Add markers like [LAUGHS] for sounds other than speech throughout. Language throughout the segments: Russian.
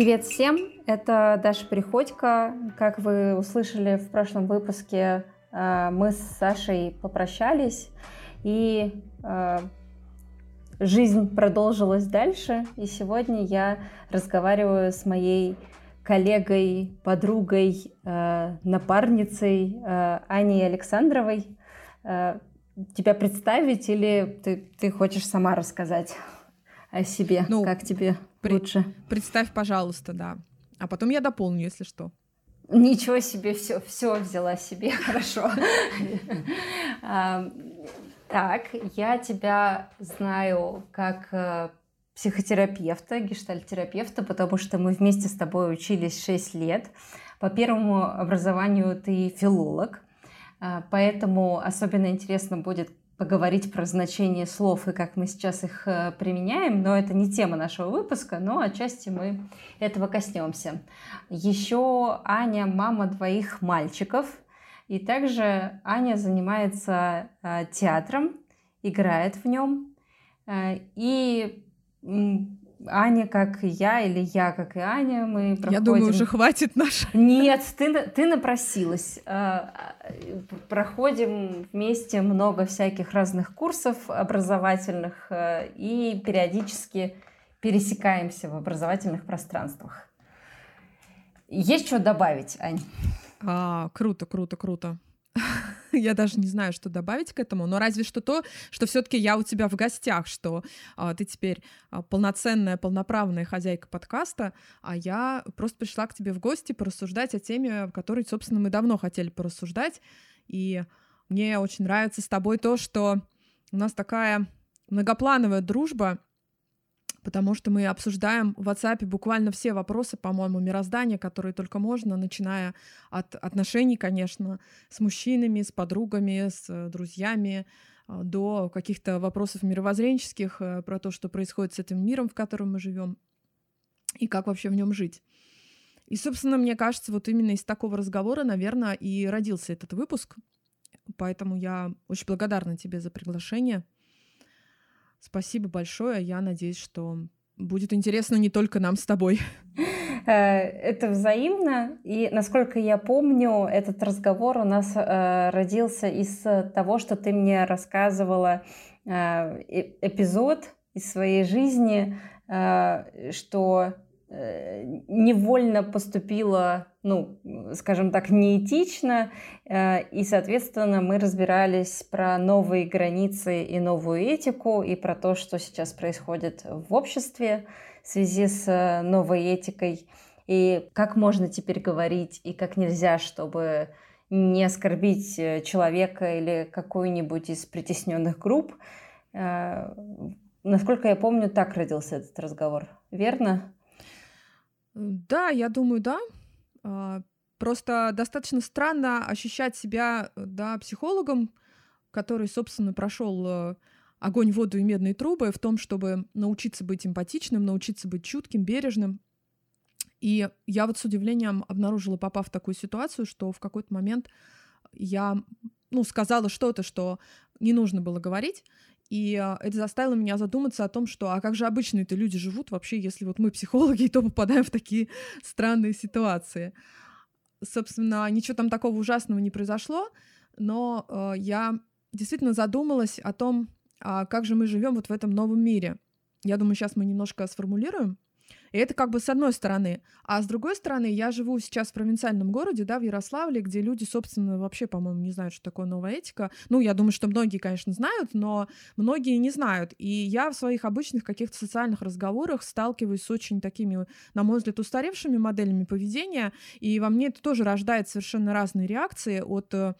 Привет всем, это Даша Приходько. Как вы услышали в прошлом выпуске, э, мы с Сашей попрощались, и э, жизнь продолжилась дальше. И сегодня я разговариваю с моей коллегой, подругой, э, напарницей Аней Александровой. Тебя представить или ты, ты хочешь сама рассказать о себе? Ну, как тебе? При... Лучше. Представь, пожалуйста, да. А потом я дополню, если что. Ничего себе, все, все взяла себе, [LAUGHS] хорошо. Так, я тебя знаю как э, психотерапевта, гештальтерапевта, потому что мы вместе с тобой учились 6 лет. По первому образованию ты филолог, э, поэтому особенно интересно будет поговорить про значение слов и как мы сейчас их э, применяем, но это не тема нашего выпуска, но отчасти мы этого коснемся. Еще Аня мама двоих мальчиков, и также Аня занимается э, театром, играет в нем, э, и Аня, как и я, или я, как и Аня, мы проходим... Я думаю, уже хватит наш. Нет, ты, ты напросилась. А, проходим вместе много всяких разных курсов образовательных э, и периодически пересекаемся в образовательных пространствах. Есть что добавить, Ань? А, круто, круто, круто. [LAUGHS] я даже не знаю, что добавить к этому, но разве что то, что все-таки я у тебя в гостях, что а, ты теперь а, полноценная, полноправная хозяйка подкаста, а я просто пришла к тебе в гости порассуждать о теме, о которой, собственно, мы давно хотели порассуждать. И мне очень нравится с тобой то, что у нас такая многоплановая дружба, потому что мы обсуждаем в WhatsApp буквально все вопросы, по-моему, мироздания, которые только можно, начиная от отношений, конечно, с мужчинами, с подругами, с э, друзьями, э, до каких-то вопросов мировоззренческих э, про то, что происходит с этим миром, в котором мы живем, и как вообще в нем жить. И, собственно, мне кажется, вот именно из такого разговора, наверное, и родился этот выпуск. Поэтому я очень благодарна тебе за приглашение. Спасибо большое. Я надеюсь, что будет интересно не только нам с тобой. [LAUGHS] Э, это взаимно. И, насколько я помню, этот разговор у нас э, родился из того, что ты мне рассказывала э, эпизод из своей жизни, что Э, невольно поступила, ну, скажем так, неэтично, э, и, соответственно, мы разбирались про новые границы и новую этику, и про то, что сейчас происходит в обществе в связи с э, новой этикой, и как можно теперь говорить, и как нельзя, чтобы не оскорбить человека или какую-нибудь из притесненных групп. Насколько я помню, так родился этот разговор, верно? Да, я думаю, да. А, просто достаточно странно ощущать себя, э, да, психологом, который, собственно, прошел э, огонь, воду и медные трубы в том, чтобы научиться быть эмпатичным, научиться быть чутким, бережным. И я вот с удивлением обнаружила, попав в такую ситуацию, что в какой-то момент я, ну, сказала что-то, что не нужно было говорить, и а, это заставило меня задуматься о том, что а как же обычные-то люди живут вообще, если вот мы психологи, [LAUGHS] то попадаем в такие странные ситуации. Собственно, ничего там такого ужасного не произошло, но э, я действительно задумалась о том, а как же мы живем вот в этом новом мире. Я думаю, сейчас мы немножко сформулируем. И это как бы с одной стороны. А с другой стороны, я живу сейчас в провинциальном городе, да, в Ярославле, где люди, собственно, вообще, по-моему, не знают, что такое новая этика. Ну, я думаю, что многие, конечно, знают, но многие не знают. И я в своих обычных каких-то социальных разговорах сталкиваюсь с очень такими, на мой взгляд, устаревшими моделями поведения, и во мне это тоже рождает совершенно разные реакции от э,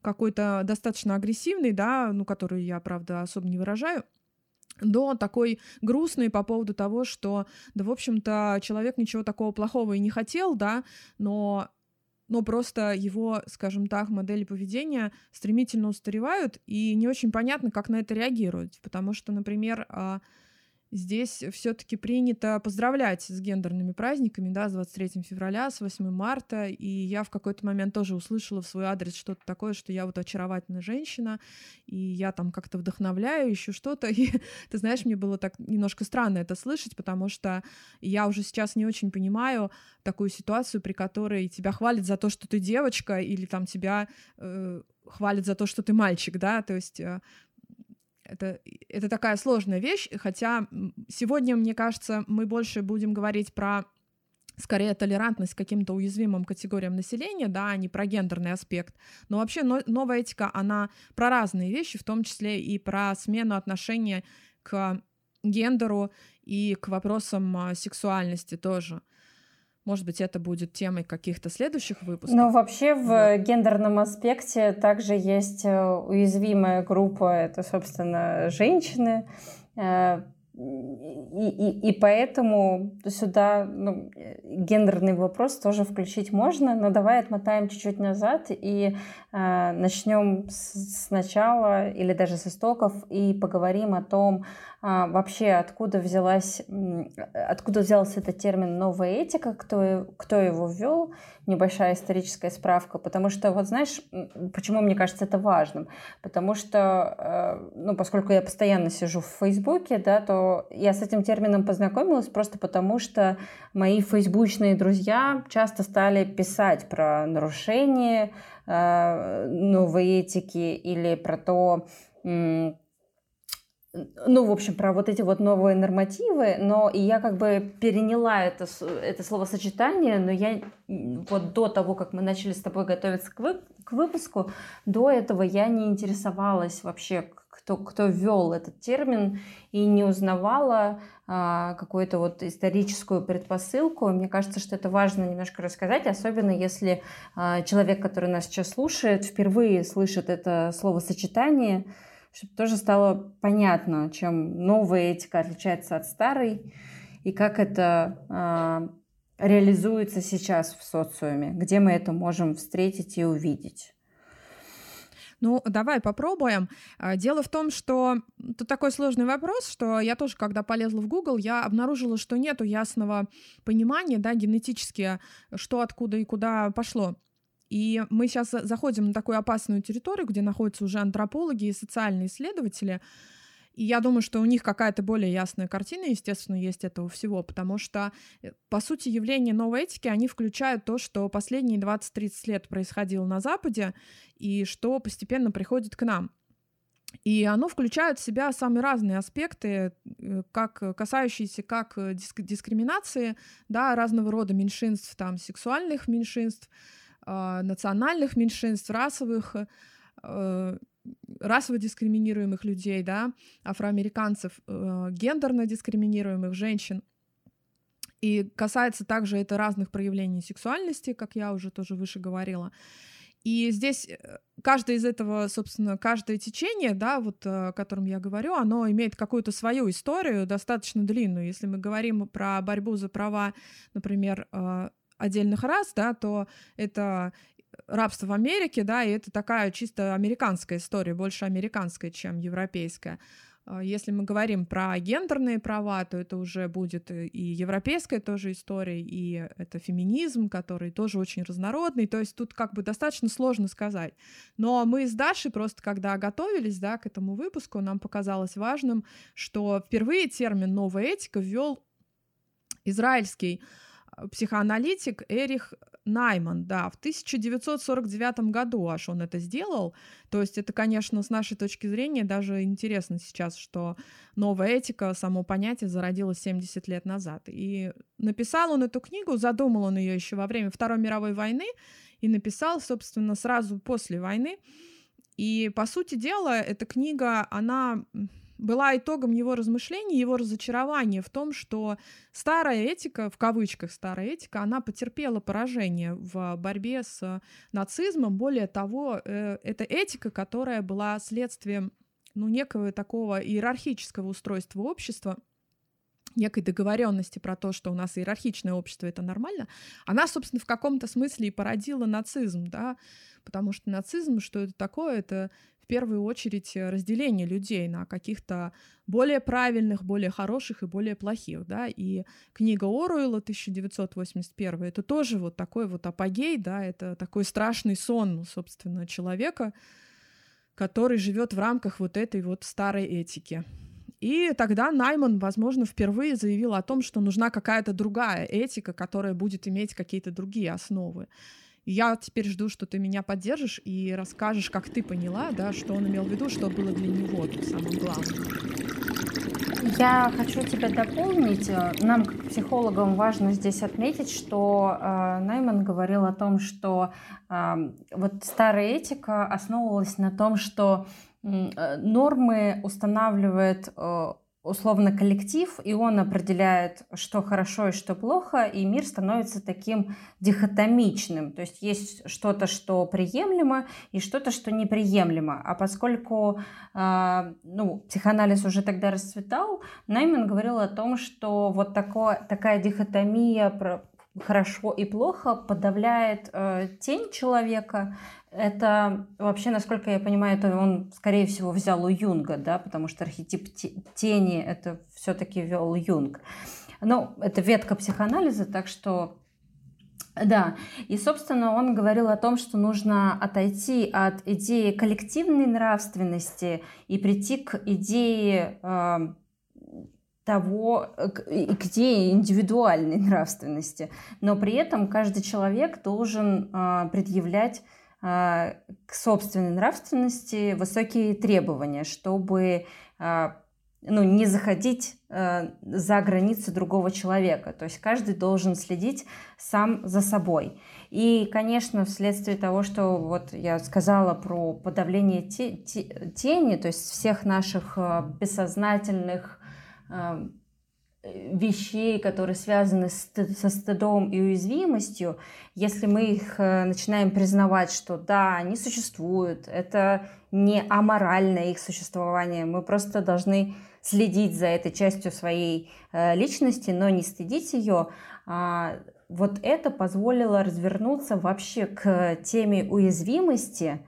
какой-то достаточно агрессивной, да, ну, которую я, правда, особо не выражаю, до такой грустной по поводу того, что, да, в общем-то, человек ничего такого плохого и не хотел, да, но но просто его, скажем так, модели поведения стремительно устаревают, и не очень понятно, как на это реагировать. Потому что, например, а, здесь все-таки принято поздравлять с гендерными праздниками, да, с 23 февраля, с 8 марта, и я в какой-то момент тоже услышала в свой адрес что-то такое, что я вот очаровательная женщина, и я там как-то вдохновляю, еще что-то, [LAUGHS] и ты знаешь, мне было так немножко странно это слышать, потому что я уже сейчас не очень понимаю такую ситуацию, при которой тебя хвалят за то, что ты девочка, или там тебя э, хвалят за то, что ты мальчик, да, то есть э, это, это такая сложная вещь, хотя сегодня, мне кажется, мы больше будем говорить про скорее толерантность к каким-то уязвимым категориям населения, да, а не про гендерный аспект. Но вообще но, новая этика, она про разные вещи, в том числе и про смену отношения к гендеру и к вопросам а, сексуальности тоже. Может быть, это будет темой каких-то следующих выпусков. Ну, вообще в вот. гендерном аспекте также есть э, уязвимая группа, это, собственно, женщины. Э, и, и, и поэтому сюда ну, гендерный вопрос тоже включить можно, но давай отмотаем чуть-чуть назад и э, начнем с, сначала или даже с истоков и поговорим о том, а, вообще откуда взялась, откуда взялся этот термин «новая этика», кто, кто его ввел, небольшая историческая справка, потому что, вот знаешь, почему мне кажется это важным? Потому что, э, ну, поскольку я постоянно сижу в Фейсбуке, да, то я с этим термином познакомилась просто потому, что мои фейсбучные друзья часто стали писать про нарушение э, новой этики или про то, ну, в общем, про вот эти вот новые нормативы, но и я как бы переняла это, это словосочетание, но я вот до того, как мы начали с тобой готовиться к, вы, к выпуску, до этого я не интересовалась вообще, кто, кто ввел этот термин, и не узнавала а, какую-то вот историческую предпосылку. Мне кажется, что это важно немножко рассказать, особенно если а, человек, который нас сейчас слушает, впервые слышит это словосочетание, чтобы тоже стало понятно, чем новая этика отличается от старой и как это э, реализуется сейчас в социуме, где мы это можем встретить и увидеть. Ну, давай попробуем. А, дело в том, что тут такой сложный вопрос, что я тоже, когда полезла в Google, я обнаружила, что нету ясного понимания, да, генетически, что откуда и куда пошло. И мы сейчас заходим на такую опасную территорию, где находятся уже антропологи и социальные исследователи. И я думаю, что у них какая-то более ясная картина, естественно, есть этого всего, потому что, э, по сути, явления новой этики, они включают то, что последние 20-30 лет происходило на Западе, и что постепенно приходит к нам. И оно включает в себя самые разные аспекты, э, как касающиеся как диск дискриминации, да, разного рода меньшинств, там, сексуальных меньшинств, национальных меньшинств, расовых, э, расово дискриминируемых людей, да, афроамериканцев, э, гендерно дискриминируемых женщин. И касается также это разных проявлений сексуальности, как я уже тоже выше говорила. И здесь э, каждое из этого, собственно, каждое течение, да, вот о котором я говорю, оно имеет какую-то свою историю, достаточно длинную. Если мы говорим про борьбу за права, например, отдельных рас, да, то это рабство в Америке, да, и это такая чисто американская история, больше американская, чем европейская. А если мы говорим про гендерные права, то это уже будет и европейская тоже история, и это феминизм, который тоже очень разнородный. То есть тут как бы достаточно сложно сказать. Но мы с Дашей просто, когда готовились да, к этому выпуску, нам показалось важным, что впервые термин «новая этика» ввел израильский психоаналитик Эрих Найман, да, в 1949 году аж он это сделал. То есть это, конечно, с нашей точки зрения даже интересно сейчас, что новая этика, само понятие зародилось 70 лет назад. И написал он эту книгу, задумал он ее еще во время Второй мировой войны и написал, собственно, сразу после войны. И, по сути дела, эта книга, она была итогом его размышлений, его разочарования в том, что старая этика, в кавычках старая этика, она потерпела поражение в борьбе с нацизмом. Более того, э, это этика, которая была следствием ну, некого такого иерархического устройства общества, некой договоренности про то, что у нас иерархичное общество это нормально, она, собственно, в каком-то смысле и породила нацизм, да, потому что нацизм, что это такое, это в первую очередь разделение людей на каких-то более правильных, более хороших и более плохих, да, и книга Оруэлла 1981 это тоже вот такой вот апогей, да, это такой страшный сон, собственно, человека, который живет в рамках вот этой вот старой этики. И тогда Найман, возможно, впервые заявил о том, что нужна какая-то другая этика, которая будет иметь какие-то другие основы. Я теперь жду, что ты меня поддержишь и расскажешь, как ты поняла, да, что он имел в виду, что было для него самым главным. Я хочу тебя дополнить. Нам, как психологам, важно здесь отметить, что э, Найман говорил о том, что э, вот старая этика основывалась на том, что э, нормы устанавливает э, условно коллектив, и он определяет, что хорошо и что плохо, и мир становится таким дихотомичным. То есть есть что-то, что приемлемо, и что-то, что неприемлемо. А поскольку э, ну, психоанализ уже тогда расцветал, Найман говорил о том, что вот такое, такая дихотомия хорошо и плохо подавляет э, тень человека. Это вообще, насколько я понимаю, это он, скорее всего, взял у Юнга, да, потому что архетип тени это все-таки вел Юнг. Ну, это ветка психоанализа, так что да, и, собственно, он говорил о том, что нужно отойти от идеи коллективной нравственности и прийти к идее э, того, э, где индивидуальной [LAUGHS] нравственности. Но при этом каждый человек должен э, предъявлять к собственной нравственности высокие требования, чтобы э, ну, не заходить э, за границы другого человека. То есть каждый должен следить сам за собой. И, конечно, вследствие того, что вот я сказала про подавление те, те, тени, то есть всех наших бессознательных вещей, которые связаны со стыдом и уязвимостью, если мы их э, начинаем признавать, что да, они существуют, это не аморальное их существование, мы просто должны следить за этой частью своей э, личности, но не стыдить ее, а, вот это позволило развернуться вообще к теме уязвимости,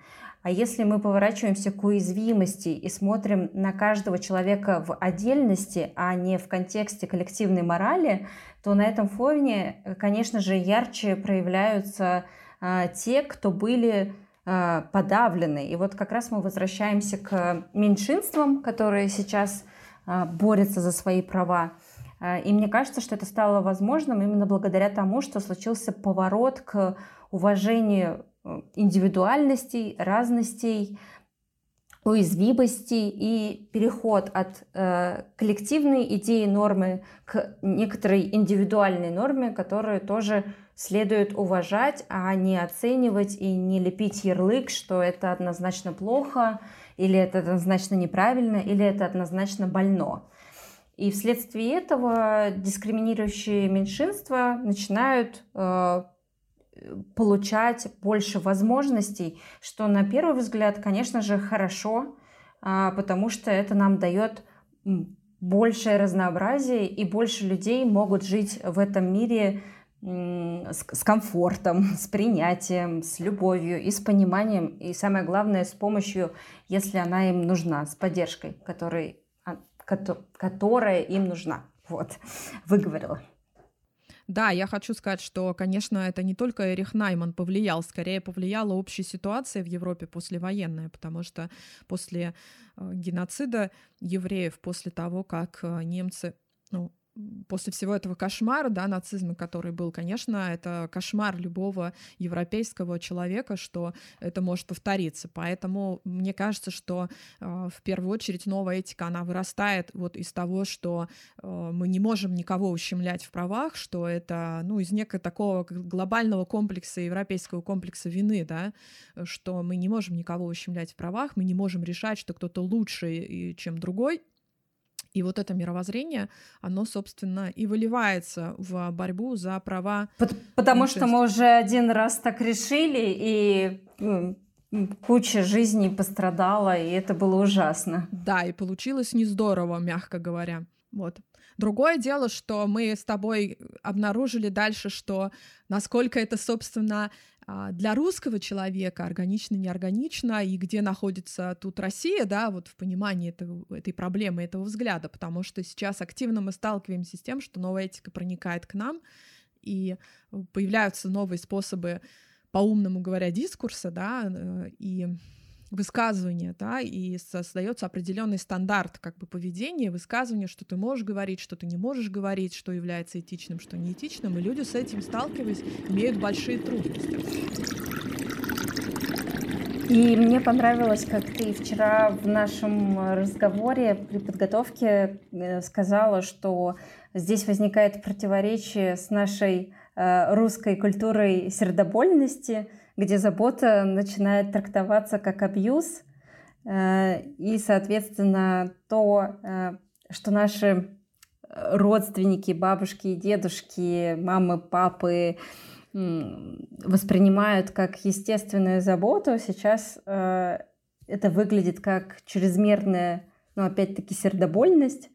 а если мы поворачиваемся к уязвимости и смотрим на каждого человека в отдельности, а не в контексте коллективной морали, то на этом фоне, конечно же, ярче проявляются а, те, кто были а, подавлены. И вот как раз мы возвращаемся к меньшинствам, которые сейчас а, борются за свои права. А, и мне кажется, что это стало возможным именно благодаря тому, что случился поворот к уважению Э, индивидуальностей, разностей, уязвимостей и переход от э, коллективной идеи нормы к некоторой индивидуальной норме, которую тоже следует уважать, а не оценивать и не лепить ярлык, что это однозначно плохо, или это однозначно неправильно, или это однозначно больно. И вследствие этого дискриминирующие меньшинства начинают э, получать больше возможностей, что на первый взгляд, конечно же, хорошо, а, потому что это нам дает большее разнообразие, и больше людей могут жить в этом мире с, комфортом, [LAUGHS] с принятием, с любовью и с пониманием, и самое главное, с помощью, если она им нужна, с поддержкой, которой, а, которая им нужна. Вот, [LAUGHS] выговорила. Да, я хочу сказать, что, конечно, это не только Эрих Найман повлиял, скорее повлияла общая ситуация в Европе послевоенная, потому что после э, геноцида евреев, после того, как э, немцы ну, после всего этого кошмара, да, нацизма, который был, конечно, это кошмар любого европейского человека, что это может повториться. Поэтому мне кажется, что э, в первую очередь новая этика, она вырастает вот из того, что э, мы не можем никого ущемлять в правах, что это, ну, из некого такого глобального комплекса, европейского комплекса вины, да, что мы не можем никого ущемлять в правах, мы не можем решать, что кто-то лучше, чем другой, и вот это мировоззрение, оно, собственно, и выливается в борьбу за права. Потому что мы уже один раз так решили, и куча жизней пострадала, и это было ужасно. Да, и получилось не здорово, мягко говоря. Вот. Другое дело, что мы с тобой обнаружили дальше, что насколько это, собственно, для русского человека органично, неорганично, и где находится тут Россия, да, вот в понимании этого, этой проблемы, этого взгляда, потому что сейчас активно мы сталкиваемся с тем, что новая этика проникает к нам, и появляются новые способы, по-умному говоря, дискурса, да, э, и высказывания, да, и создается определенный стандарт как бы поведения, высказывания, что ты можешь говорить, что ты не можешь говорить, что является этичным, что неэтичным, и люди с этим сталкиваясь имеют большие трудности. И мне понравилось, как ты вчера в нашем разговоре при подготовке э, сказала, что здесь возникает противоречие с нашей э, русской культурой сердобольности, где забота начинает трактоваться как абьюз, э, и, соответственно, то, э, что наши родственники, бабушки и дедушки, мамы, папы воспринимают как естественную заботу, сейчас э, это выглядит как чрезмерная, ну, опять-таки, сердобольность,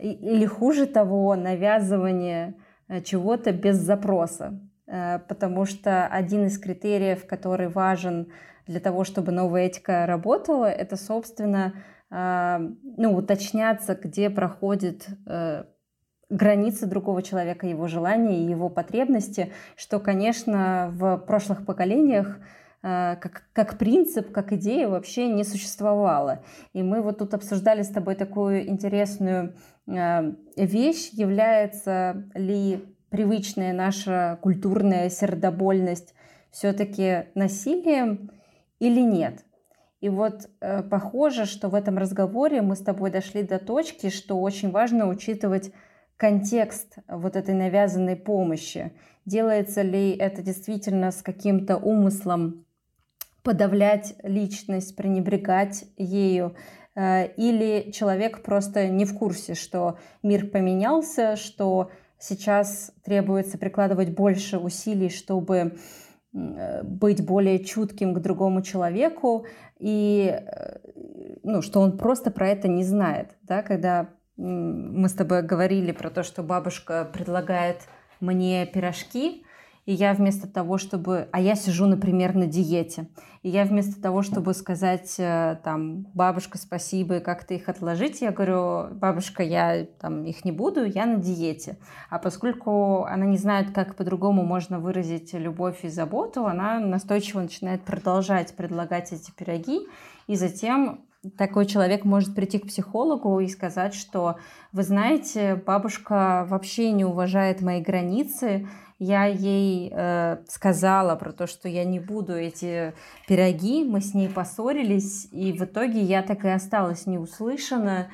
или хуже того, навязывание чего-то без запроса. Э, потому что один из критериев, который важен для того, чтобы новая этика работала, это, собственно, э, ну, уточняться, где проходит э, границы другого человека, его желания и его потребности, что, конечно, в прошлых поколениях как, как принцип, как идея вообще не существовало. И мы вот тут обсуждали с тобой такую интересную вещь, является ли привычная наша культурная сердобольность все-таки насилием или нет. И вот э, похоже, что в этом разговоре мы с тобой дошли до точки, что очень важно учитывать контекст вот этой навязанной помощи. Делается ли это действительно с каким-то умыслом подавлять личность, пренебрегать ею, э, или человек просто не в курсе, что мир поменялся, что Сейчас требуется прикладывать больше усилий, чтобы э, быть более чутким к другому человеку, и э, ну, что он просто про это не знает. Да? Когда мы с тобой говорили про то, что бабушка предлагает мне пирожки, и я вместо того, чтобы... А я сижу, например, на диете. И я вместо того, чтобы сказать э, там, бабушка, спасибо, и как-то их отложить, я говорю, бабушка, я там их не буду, я на диете. А поскольку она не знает, как по-другому можно выразить любовь и заботу, она настойчиво начинает продолжать предлагать эти пироги, и затем такой человек может прийти к психологу и сказать, что, вы знаете, бабушка вообще не уважает мои границы, я ей э, сказала про то, что я не буду эти пироги, мы с ней поссорились, и в итоге я так и осталась неуслышана,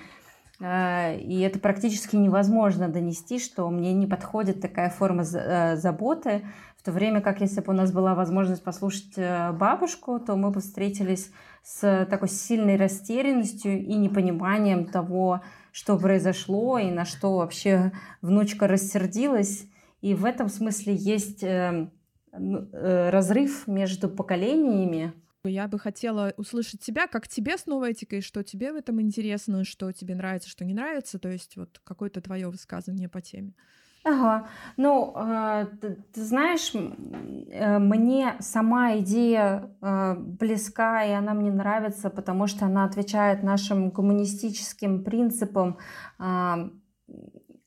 э, и это практически невозможно донести, что мне не подходит такая форма э, заботы, в то время как если бы у нас была возможность послушать э, бабушку, то мы бы встретились с такой сильной растерянностью и непониманием того, что произошло и на что вообще внучка рассердилась. И в этом смысле есть э, э, разрыв между поколениями. Я бы хотела услышать тебя, как тебе с новой этикой, что тебе в этом интересно, что тебе нравится, что не нравится, то есть вот какое-то твое высказывание по теме. Ага, ну, э, ты, ты знаешь, э, мне сама идея э, близка, и она мне нравится, потому что она отвечает нашим гуманистическим принципам э,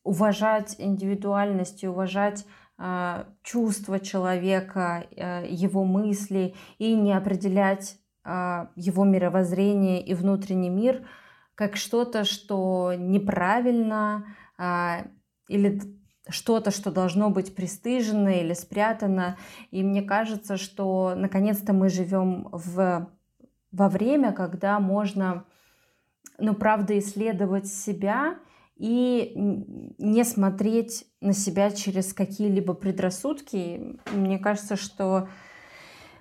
уважать индивидуальность и уважать э, чувства человека, э, его мысли и не определять э, его мировоззрение и внутренний мир как что-то, что неправильно э, или что-то, что должно быть пристыжено или спрятано. И мне кажется, что наконец-то мы живем в, во время, когда можно, ну, правда, исследовать себя и не смотреть на себя через какие-либо предрассудки. Мне кажется, что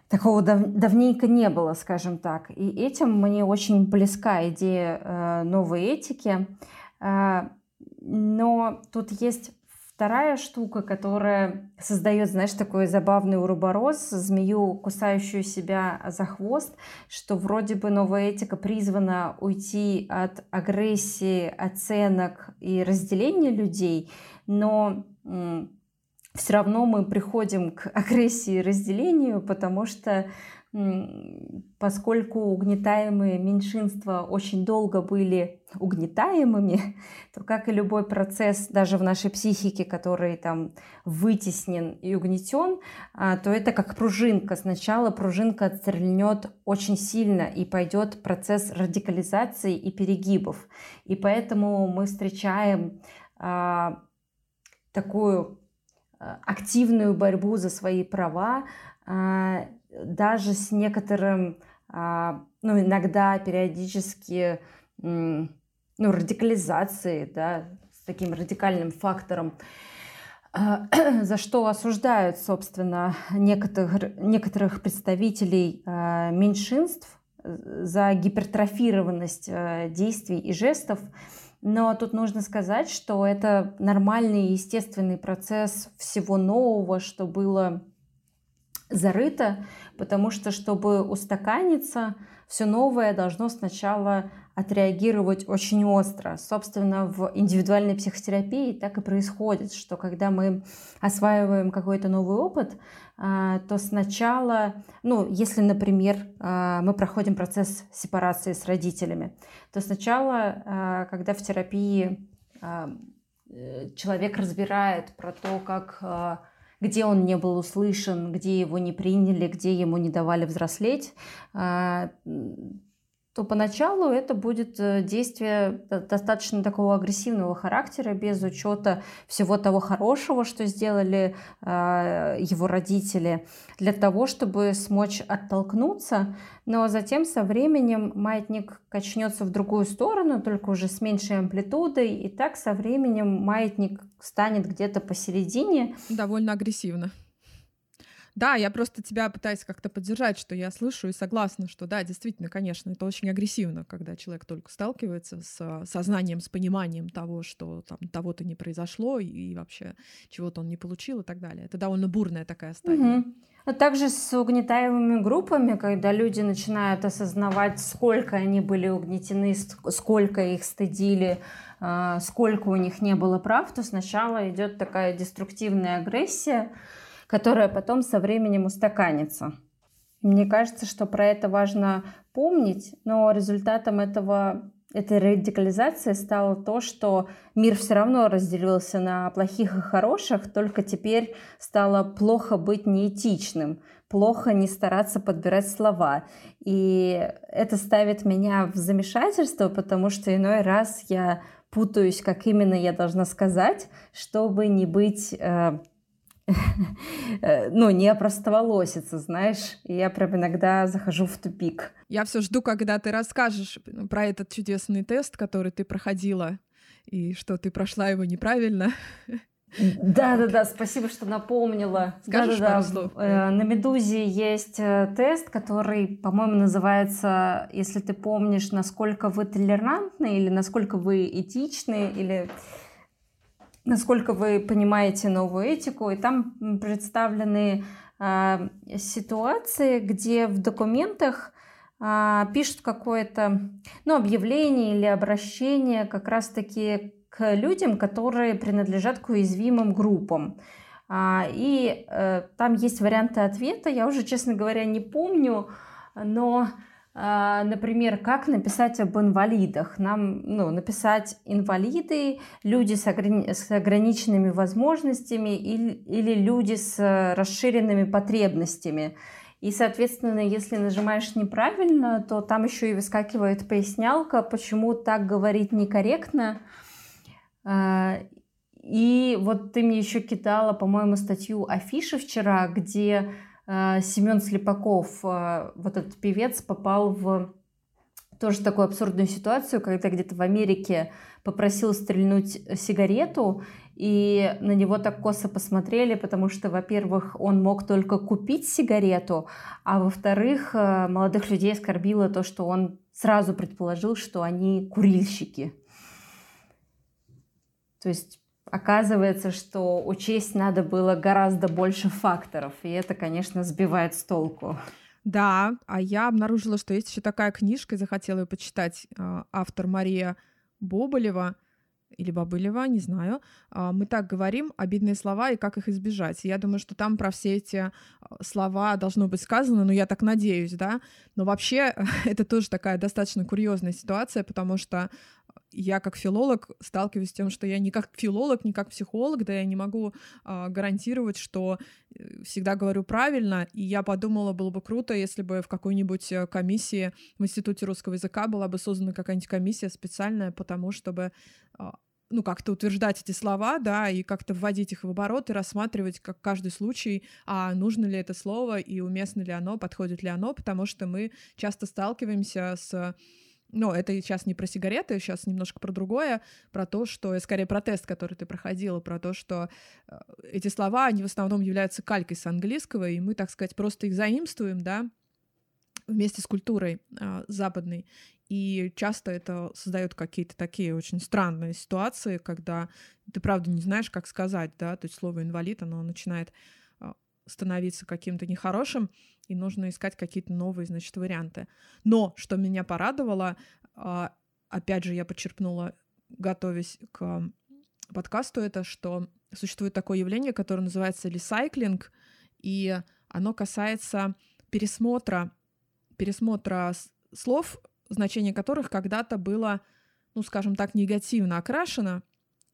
такого дав давненько не было, скажем так. И этим мне очень близка идея э, новой этики. Э, но тут есть Вторая штука, которая создает, знаешь, такой забавный уроборос, змею, кусающую себя за хвост, что вроде бы новая этика призвана уйти от агрессии, оценок и разделения людей, но все равно мы приходим к [LAUGHS] агрессии и разделению, потому что поскольку угнетаемые меньшинства очень долго были угнетаемыми, [LAUGHS] то как и любой процесс даже в нашей психике, который там вытеснен и угнетен, а, то это как пружинка. Сначала пружинка отстрельнет очень сильно и пойдет процесс радикализации и перегибов. И поэтому мы встречаем а, такую а, активную борьбу за свои права, даже с некоторым, а, ну, иногда периодически, ну, радикализацией, да, с таким радикальным фактором, а, [CLEARS THROAT] за что осуждают, собственно, некоторых, некоторых представителей а, меньшинств за гипертрофированность действий и жестов. Но тут нужно сказать, что это нормальный естественный процесс всего нового, что было зарыто, потому что, чтобы устаканиться, все новое должно сначала отреагировать очень остро. Собственно, в индивидуальной психотерапии так и происходит, что когда мы осваиваем какой-то новый опыт, а, то сначала, ну, если, например, а, мы проходим процесс сепарации с родителями, то сначала, а, когда в терапии э, человек разбирает про то, как где он не был услышан, где его не приняли, где ему не давали взрослеть, а, то поначалу это будет э, действие достаточно такого агрессивного характера, без учета всего того хорошего, что сделали а, его родители, для того, чтобы смочь оттолкнуться. Но затем со временем маятник качнется в другую сторону, только уже с меньшей амплитудой, и так со временем маятник станет где-то посередине. Довольно агрессивно. Да, я просто тебя пытаюсь как-то поддержать, что я слышу и согласна, что да, действительно, конечно, это очень агрессивно, когда человек только сталкивается с сознанием, с пониманием того, что там того-то не произошло и вообще чего-то он не получил и так далее. Это довольно бурная такая стадия. Угу. А также с угнетаемыми группами, когда люди начинают осознавать, сколько они были угнетены, сколько их стыдили, а, сколько у них не было прав, то сначала идет такая деструктивная агрессия, которая потом со временем устаканится. Мне кажется, что про это важно помнить, но результатом этого этой радикализации стало то, что мир все равно разделился на плохих и хороших, только теперь стало плохо быть неэтичным, плохо не стараться подбирать слова. И это ставит меня в замешательство, потому что иной раз я путаюсь, как именно я должна сказать, чтобы не быть э, ну, не опростоволоситься, знаешь. И я прям иногда захожу в тупик. Я все жду, когда ты расскажешь про этот чудесный тест, который ты проходила, и что ты прошла его неправильно. Да, да, да, спасибо, что напомнила. Скажешь да, да, пару слов? Э, на Медузе есть э, тест, который, по-моему, называется, если ты помнишь, насколько вы толерантны или насколько вы этичны, или насколько вы понимаете новую этику, и там представлены э, ситуации, где в документах э, пишут какое-то ну, объявление или обращение как раз-таки к людям, которые принадлежат к уязвимым группам. А, и э, там есть варианты ответа, я уже, честно говоря, не помню, но например, как написать об инвалидах? Нам ну, написать инвалиды, люди с, ограни- с ограниченными возможностями или, или люди с расширенными потребностями. И, соответственно, если нажимаешь неправильно, то там еще и выскакивает пояснялка, почему так говорить некорректно. А, и вот ты мне еще кидала, по-моему, статью Афиши вчера, где Э, Семен Слепаков, э, вот этот певец, попал в тоже такую абсурдную ситуацию, когда где-то в Америке попросил стрельнуть сигарету, и на него так косо посмотрели, потому что, во-первых, он мог только купить сигарету, а во-вторых, э, молодых людей оскорбило то, что он сразу предположил, что они курильщики. То есть Оказывается, что учесть надо было гораздо больше факторов, и это, конечно, сбивает с толку. Да, а я обнаружила, что есть еще такая книжка, и захотела ее почитать. А, автор Мария Боболева или Бабылева, не знаю, а, мы так говорим обидные слова и как их избежать. я думаю, что там про все эти а, слова должно быть сказано, но я так надеюсь, да. Но вообще [LAUGHS] это тоже такая достаточно курьезная ситуация, потому что я как филолог сталкиваюсь с тем, что я не как филолог, не как психолог, да, я не могу а, гарантировать, что э, всегда говорю правильно, и я подумала, было бы круто, если бы в какой-нибудь э, комиссии в Институте русского языка была бы создана какая-нибудь комиссия специальная, потому чтобы а, ну, как-то утверждать эти слова, да, и как-то вводить их в оборот и рассматривать как каждый случай, а нужно ли это слово и уместно ли оно, подходит ли оно, потому что мы часто сталкиваемся с ну, это сейчас не про сигареты, сейчас немножко про другое, про то, что, скорее, про тест, который ты проходила, про то, что э, эти слова, они в основном являются калькой с английского, и мы, так сказать, просто их заимствуем, да, вместе с культурой э, западной. И часто это создает какие-то такие очень странные ситуации, когда ты правда не знаешь, как сказать, да, то есть слово инвалид, оно начинает а, становиться каким-то нехорошим, и нужно искать какие-то новые, значит, варианты. Но, что меня порадовало, а, опять же, я подчеркнула, готовясь к подкасту, это что существует такое явление, которое называется ресайклинг, и оно касается пересмотра, пересмотра слов значение которых когда-то было, ну, скажем так, негативно окрашено,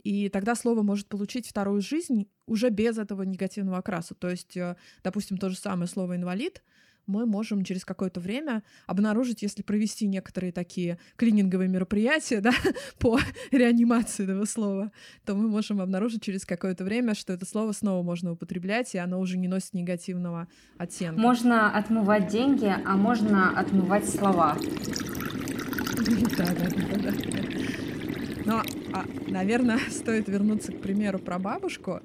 и тогда слово может получить вторую жизнь уже без этого негативного окраса. То есть, э, допустим, то же самое слово «инвалид» мы можем через какое-то время обнаружить, если провести некоторые такие клининговые мероприятия [LAUGHS] да, по [LAUGHS] реанимации этого слова, то мы можем обнаружить через какое-то время, что это слово снова можно употреблять, и оно уже не носит негативного оттенка. Можно отмывать деньги, а можно отмывать слова. [LAUGHS] Да, да, да, да. Но, наверное, [LAUGHS] стоит вернуться к примеру про бабушку.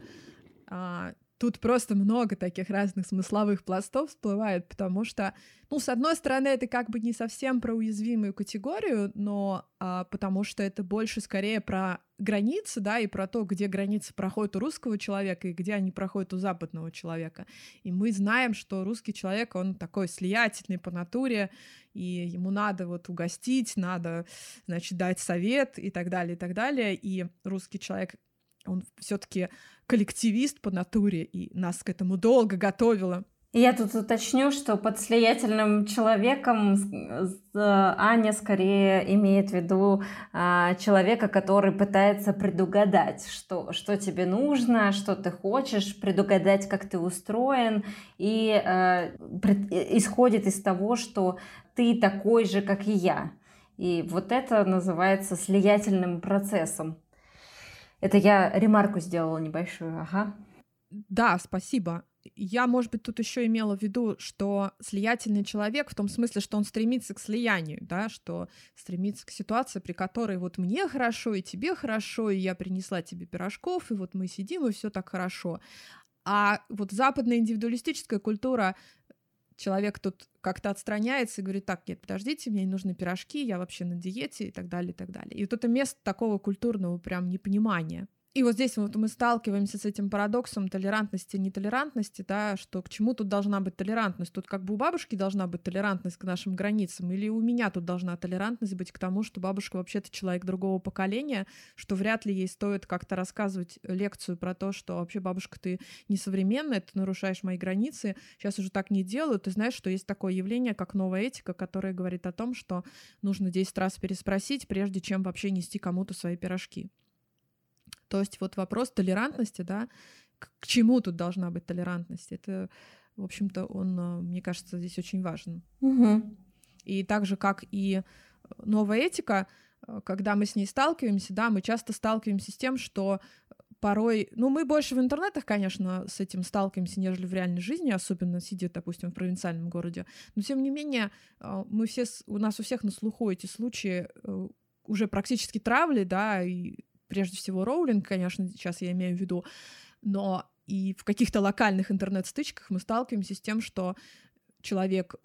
Тут просто много таких разных смысловых пластов всплывает, потому что, ну, с одной стороны, это как бы не совсем про уязвимую категорию, но а, потому что это больше скорее про границы, да, и про то, где границы проходят у русского человека и где они проходят у западного человека. И мы знаем, что русский человек, он такой слиятельный по натуре, и ему надо вот угостить, надо, значит, дать совет и так далее, и так далее. И русский человек он все-таки коллективист по натуре, и нас к этому долго готовила. Я тут уточню, что под слиятельным человеком Аня скорее имеет в виду а, человека, который пытается предугадать, что, что тебе нужно, что ты хочешь, предугадать, как ты устроен, и а, пред, исходит из того, что ты такой же, как и я. И вот это называется слиятельным процессом. Это я ремарку сделала небольшую, ага. Да, спасибо. Я, может быть, тут еще имела в виду, что слиятельный человек в том смысле, что он стремится к слиянию, да, что стремится к ситуации, при которой вот мне хорошо, и тебе хорошо, и я принесла тебе пирожков, и вот мы сидим, и все так хорошо. А вот западная индивидуалистическая культура человек тут как-то отстраняется и говорит, так, нет, подождите, мне не нужны пирожки, я вообще на диете и так далее, и так далее. И вот это место такого культурного прям непонимания. И вот здесь вот мы сталкиваемся с этим парадоксом толерантности и нетолерантности, да, что к чему тут должна быть толерантность? Тут как бы у бабушки должна быть толерантность к нашим границам, или у меня тут должна толерантность быть к тому, что бабушка вообще-то человек другого поколения, что вряд ли ей стоит как-то рассказывать лекцию про то, что вообще бабушка ты несовременная, ты нарушаешь мои границы, сейчас уже так не делают. Ты знаешь, что есть такое явление, как новая этика, которая говорит о том, что нужно 10 раз переспросить, прежде чем вообще нести кому-то свои пирожки. То есть вот вопрос толерантности, да, к, к чему тут должна быть толерантность? Это, в общем-то, он, э, мне кажется, здесь очень важен. Угу. И так же, как и новая этика, э, когда мы с ней сталкиваемся, да, мы часто сталкиваемся с тем, что порой, ну, мы больше в интернетах, конечно, с этим сталкиваемся, нежели в реальной жизни, особенно сидя, допустим, в провинциальном городе, но тем не менее, э, мы все, у нас у всех на слуху эти случаи уже практически травли, да, и прежде всего Роулинг, конечно, сейчас я имею в виду, но и в каких-то локальных интернет-стычках мы сталкиваемся с тем, что человек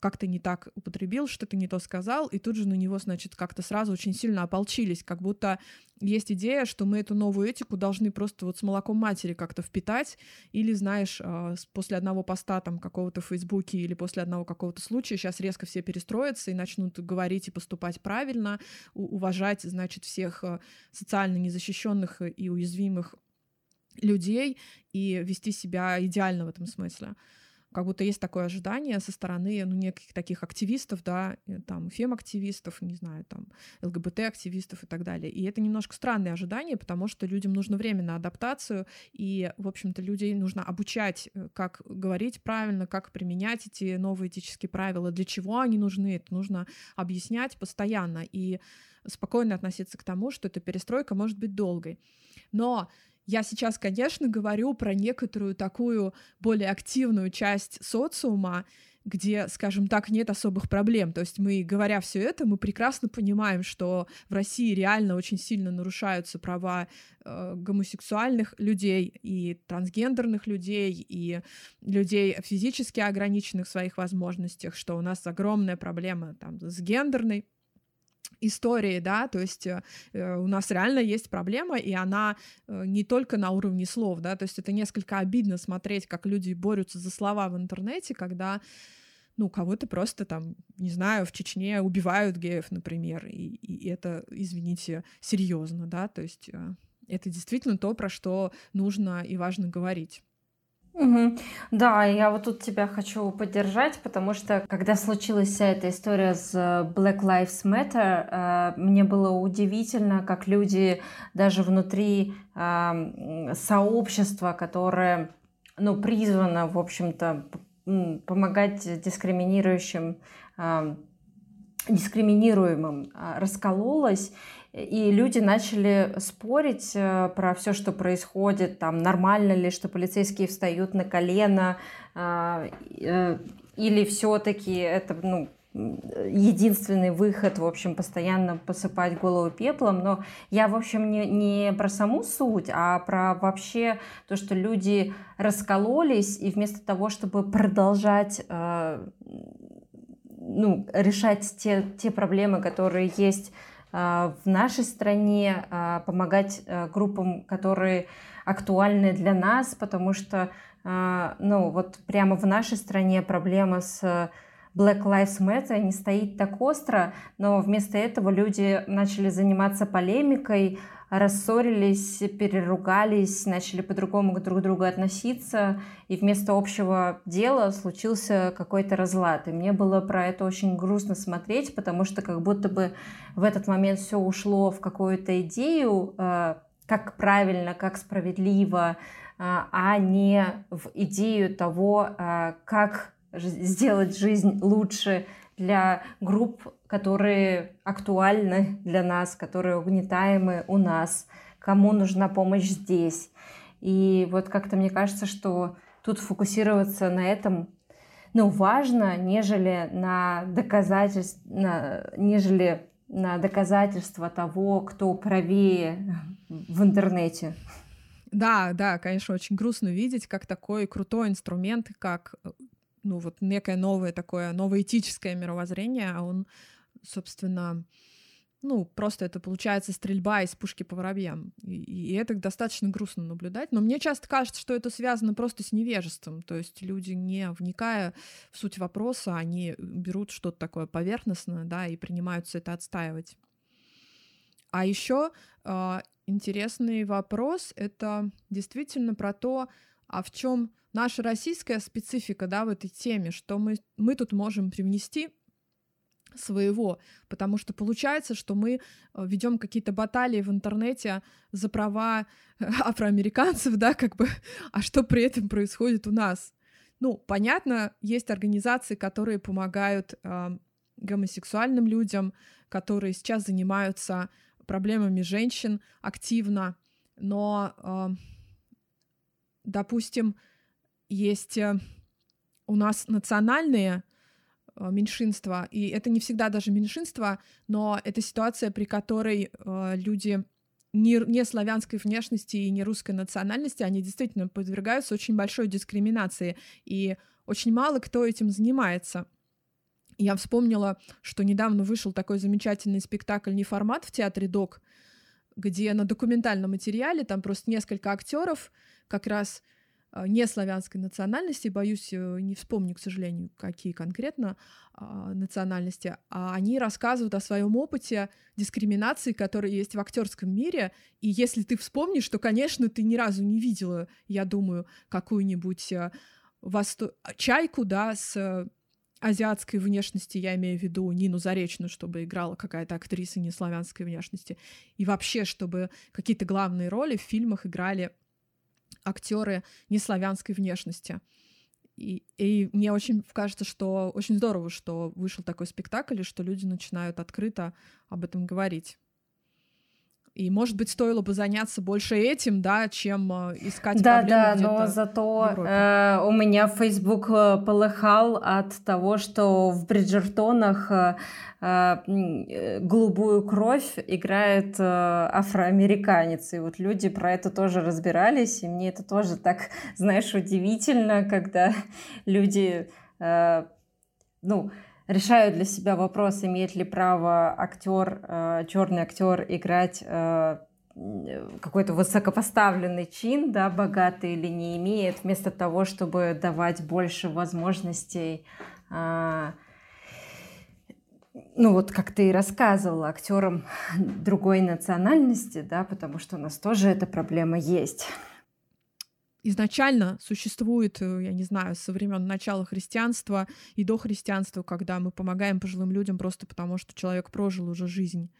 как-то не так употребил, что-то не то сказал, и тут же на него, значит, как-то сразу очень сильно ополчились, как будто есть идея, что мы эту новую этику должны просто вот с молоком матери как-то впитать, или, знаешь, а, после одного поста там какого-то в Фейсбуке или после одного какого-то случая сейчас резко все перестроятся и начнут говорить и поступать правильно, уважать, значит, всех а, социально незащищенных и уязвимых людей и вести себя идеально в этом смысле как будто есть такое ожидание со стороны, ну, неких таких активистов, да, э, там, фем-активистов, не знаю, там, ЛГБТ-активистов и так далее. И это немножко странное ожидание, потому что людям нужно время на адаптацию, и, в общем-то, людей нужно обучать, э, как говорить правильно, как применять эти новые этические правила, для чего они нужны, это нужно объяснять постоянно и спокойно относиться к тому, что эта перестройка может быть долгой. Но я сейчас, конечно, говорю про некоторую такую более активную часть социума, где, скажем так, нет особых проблем. То есть мы, говоря все это, мы прекрасно понимаем, что в России реально очень сильно нарушаются права э, гомосексуальных людей и трансгендерных людей и людей физически ограниченных в своих возможностях, что у нас огромная проблема там с гендерной истории, да, то есть э, э, у нас реально есть проблема, и она э, не только на уровне слов, да, то есть это несколько обидно смотреть, как люди борются за слова в интернете, когда ну, кого-то просто там, не знаю, в Чечне убивают геев, например, и, и это, извините, серьезно, да, то есть э, это действительно то, про что нужно и важно говорить. Мгм. Да, я вот тут тебя хочу поддержать, потому что когда случилась вся эта история с э, Black Lives Matter, э, мне было удивительно, как люди даже внутри э, сообщества, которое, ну, призвано, в общем-то, помогать дискриминирующим, э, дискриминируемым, э, раскололось, и люди начали спорить э, про все, что происходит, там нормально ли, что полицейские встают на колено, а, э, или все-таки это ну, единственный выход, в общем, постоянно посыпать голову пеплом. Но я, в общем, не, не про саму суть, а про вообще то, что люди раскололись, и вместо того, чтобы продолжать э, ну, решать те, те проблемы, которые есть в нашей стране, а, помогать а, группам, которые актуальны для нас, потому что, ну, вот прямо в нашей стране проблема с Black Lives Matter не стоит так остро, но вместо этого люди начали заниматься полемикой, рассорились, переругались, начали по-другому друг к другу относиться, и вместо общего дела случился какой-то разлад. И мне было про это очень грустно смотреть, потому что как будто бы в этот момент все ушло в какую-то идею, э, как правильно, как справедливо, э, а не в идею того, э, как сделать жизнь лучше для групп, которые актуальны для нас, которые угнетаемы у нас, кому нужна помощь здесь. И вот как-то мне кажется, что тут фокусироваться на этом ну, важно, нежели на доказательств, на, нежели на доказательство того, кто правее в интернете. Да, да, конечно, очень грустно видеть, как такой крутой инструмент, как ну, вот некое новое такое, новое этическое мировоззрение, а он, собственно, ну, просто это получается стрельба из пушки по воробьям. И, и это достаточно грустно наблюдать. Но мне часто кажется, что это связано просто с невежеством. То есть люди, не вникая в суть вопроса, они берут что-то такое поверхностное, да, и принимаются это отстаивать. А еще э, интересный вопрос это действительно про то, а в чем наша российская специфика, да, в этой теме, что мы, мы тут можем привнести своего, потому что получается, что мы э, ведем какие-то баталии в интернете за права [LAUGHS] афроамериканцев, да, как бы, а что при этом происходит у нас? Ну, понятно, есть организации, которые помогают э, гомосексуальным людям, которые сейчас занимаются проблемами женщин активно, но, э, допустим, есть э, у нас национальные э, меньшинства, и это не всегда даже меньшинство, но это ситуация, при которой э, люди не, не славянской внешности и не русской национальности, они действительно подвергаются очень большой дискриминации, и очень мало кто этим занимается. Я вспомнила, что недавно вышел такой замечательный спектакль «Не формат» в театре «Док», где на документальном материале там просто несколько актеров как раз а, не славянской национальности, боюсь, э, не вспомню, к сожалению, какие конкретно а, национальности, а они рассказывают о своем опыте дискриминации, которая есть в актерском мире. И если ты вспомнишь, то, конечно, ты ни разу не видела, я думаю, какую-нибудь э, восто... чайку, да, с азиатской внешности, я имею в виду Нину Заречную, чтобы играла какая-то актриса неславянской внешности, и вообще, чтобы какие-то главные роли в фильмах играли актеры неславянской внешности. И, и мне очень кажется, что очень здорово, что вышел такой спектакль, и что люди начинают открыто об этом говорить. И, может быть, стоило бы заняться больше этим, да, чем э, искать да, проблемы Да, но зато э, у меня Facebook э, полыхал от того, что в Бриджертонах э, э, голубую кровь играет э, афроамериканец. И вот люди про это тоже разбирались, и мне это тоже так, [LAUGHS] знаешь, удивительно, когда [LAUGHS] люди, э, ну, решаю для себя вопрос, имеет ли право актер, э, черный актер играть э, какой-то высокопоставленный чин, да, богатый или не имеет, вместо того, чтобы давать больше возможностей э, ну вот как ты и рассказывала, актерам другой национальности, да, потому что у нас тоже эта проблема есть изначально существует, э, я не знаю, со времен начала христианства и до христианства, когда мы помогаем пожилым людям просто потому, что человек прожил уже жизнь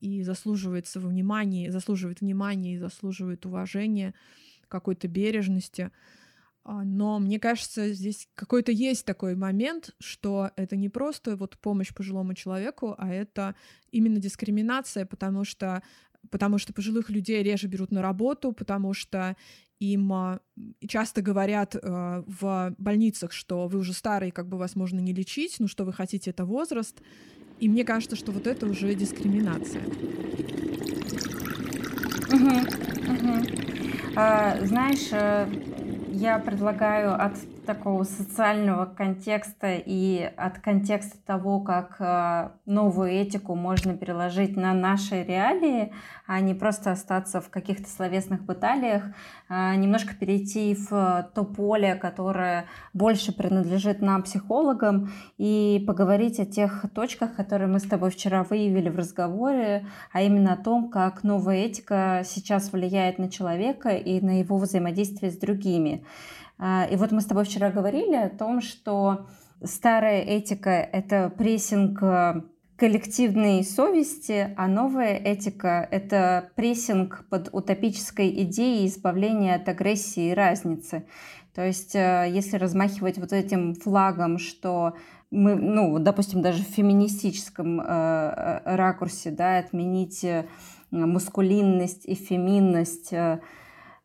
и заслуживает своего внимания, заслуживает внимания и заслуживает уважения, какой-то бережности. А, но мне кажется, здесь какой-то есть такой момент, что это не просто вот помощь пожилому человеку, а это именно дискриминация, потому что потому что пожилых людей реже берут на работу, потому что им а, часто говорят э, в больницах, что вы уже старый, как бы вас можно не лечить, ну что вы хотите, это возраст. И мне кажется, что вот это уже дискриминация. Угу, угу. А, знаешь, э, я предлагаю от такого социального контекста и от контекста того, как э, новую этику можно переложить на наши реалии, а не просто остаться в каких-то словесных баталиях, э, немножко перейти в то поле, которое больше принадлежит нам, психологам, и поговорить о тех точках, которые мы с тобой вчера выявили в разговоре, а именно о том, как новая этика сейчас влияет на человека и на его взаимодействие с другими. А, и вот мы с тобой вчера говорили о том, что старая этика — это прессинг э, коллективной совести, а новая этика — это прессинг под утопической идеей избавления от агрессии и разницы. То есть, э, если размахивать вот этим флагом, что мы, ну, допустим, даже в феминистическом э, ракурсе, да, отменить мускулинность и феминность,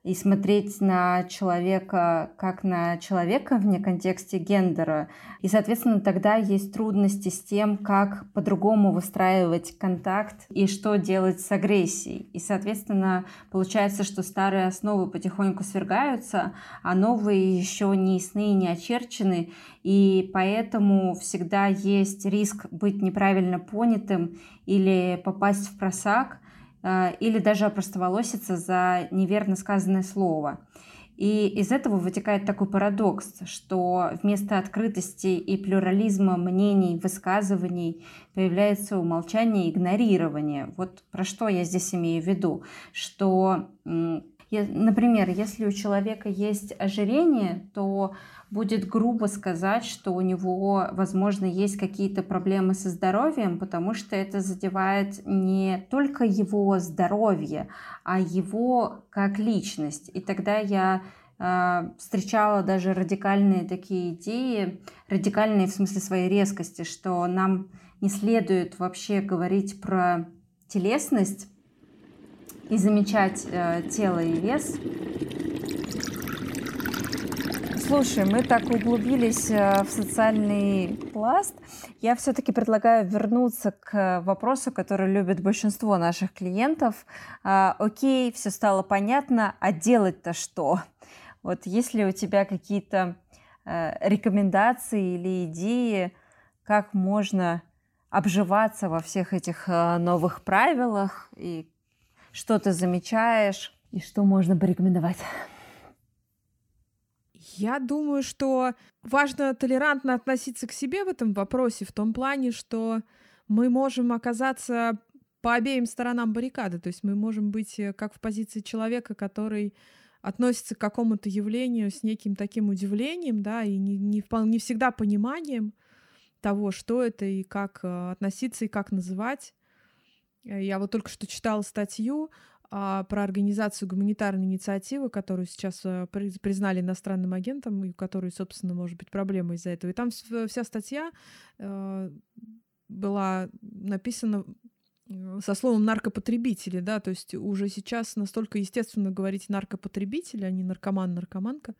и смотреть на человека как на человека вне контексте гендера. И, соответственно, тогда есть трудности с тем, как по-другому выстраивать контакт и что делать с агрессией. И, соответственно, получается, что старые основы потихоньку свергаются, а новые еще не ясны и не очерчены, и поэтому всегда есть риск быть неправильно понятым или попасть в просак – или даже опростоволоситься за неверно сказанное слово. И из этого вытекает такой парадокс, что вместо открытости и плюрализма мнений, высказываний появляется умолчание и игнорирование. Вот про что я здесь имею в виду, что, например, если у человека есть ожирение, то будет грубо сказать, что у него, возможно, есть какие-то проблемы со здоровьем, потому что это задевает не только его здоровье, а его как личность. И тогда я э, встречала даже радикальные такие идеи, радикальные в смысле своей резкости, что нам не следует вообще говорить про телесность и замечать э, тело и вес, Слушай, мы так углубились э, в социальный пласт. Я все-таки предлагаю вернуться к вопросу, который любит большинство наших клиентов. А, окей, все стало понятно, а делать-то что? Вот есть ли у тебя какие-то э, рекомендации или идеи, как можно обживаться во всех этих э, новых правилах и что ты замечаешь и что можно порекомендовать? Я думаю, что важно толерантно относиться к себе в этом вопросе, в том плане, что мы можем оказаться по обеим сторонам баррикады. То есть мы можем быть э, как в позиции человека, который относится к какому-то явлению с неким таким удивлением, да, и не, не, не всегда пониманием того, что это и как э, относиться и как называть. Э, я вот только что читала статью про организацию гуманитарной инициативы, которую сейчас а, признали иностранным агентом, и у которой, собственно, может быть проблема из-за этого. И там вся статья а, была написана со словом наркопотребители, да, то есть уже сейчас настолько естественно говорить наркопотребитель, а не наркоман, наркоманка.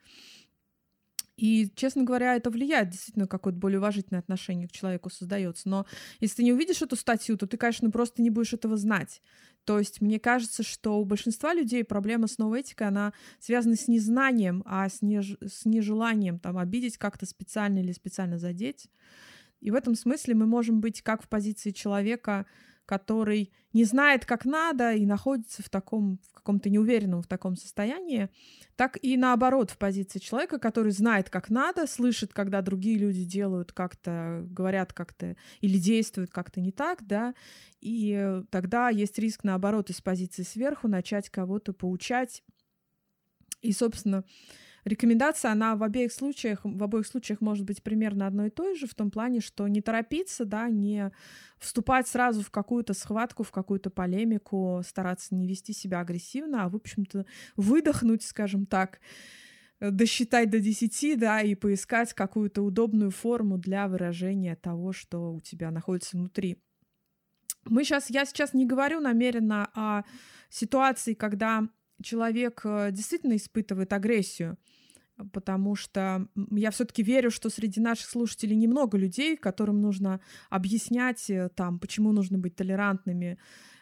И, честно говоря, это влияет действительно какое-то более уважительное отношение к человеку создается. Но если ты не увидишь эту статью, то ты, конечно, просто не будешь этого знать. То есть мне кажется, что у большинства людей проблема с новой этикой, она связана с незнанием, а с, неж... с нежеланием там обидеть как-то специально или специально задеть. И в этом смысле мы можем быть как в позиции человека, который не знает, как надо, и находится в таком, в каком-то неуверенном в таком состоянии, так и наоборот, в позиции человека, который знает, как надо, слышит, когда другие люди делают как-то, говорят как-то или действуют как-то не так, да, и тогда есть риск, наоборот, из позиции сверху начать кого-то поучать. И, собственно, Рекомендация, она в обеих случаях, в обоих случаях может быть примерно одной и той же, в том плане, что не торопиться, да, не вступать сразу в какую-то схватку, в какую-то полемику, стараться не вести себя агрессивно, а, в общем-то, выдохнуть, скажем так, досчитать до 10, да, и поискать какую-то удобную форму для выражения того, что у тебя находится внутри. Мы сейчас, я сейчас не говорю намеренно о ситуации, когда человек э, действительно испытывает агрессию, потому что я все-таки верю, что среди наших слушателей немного людей, которым нужно объяснять э, там, почему нужно быть толерантными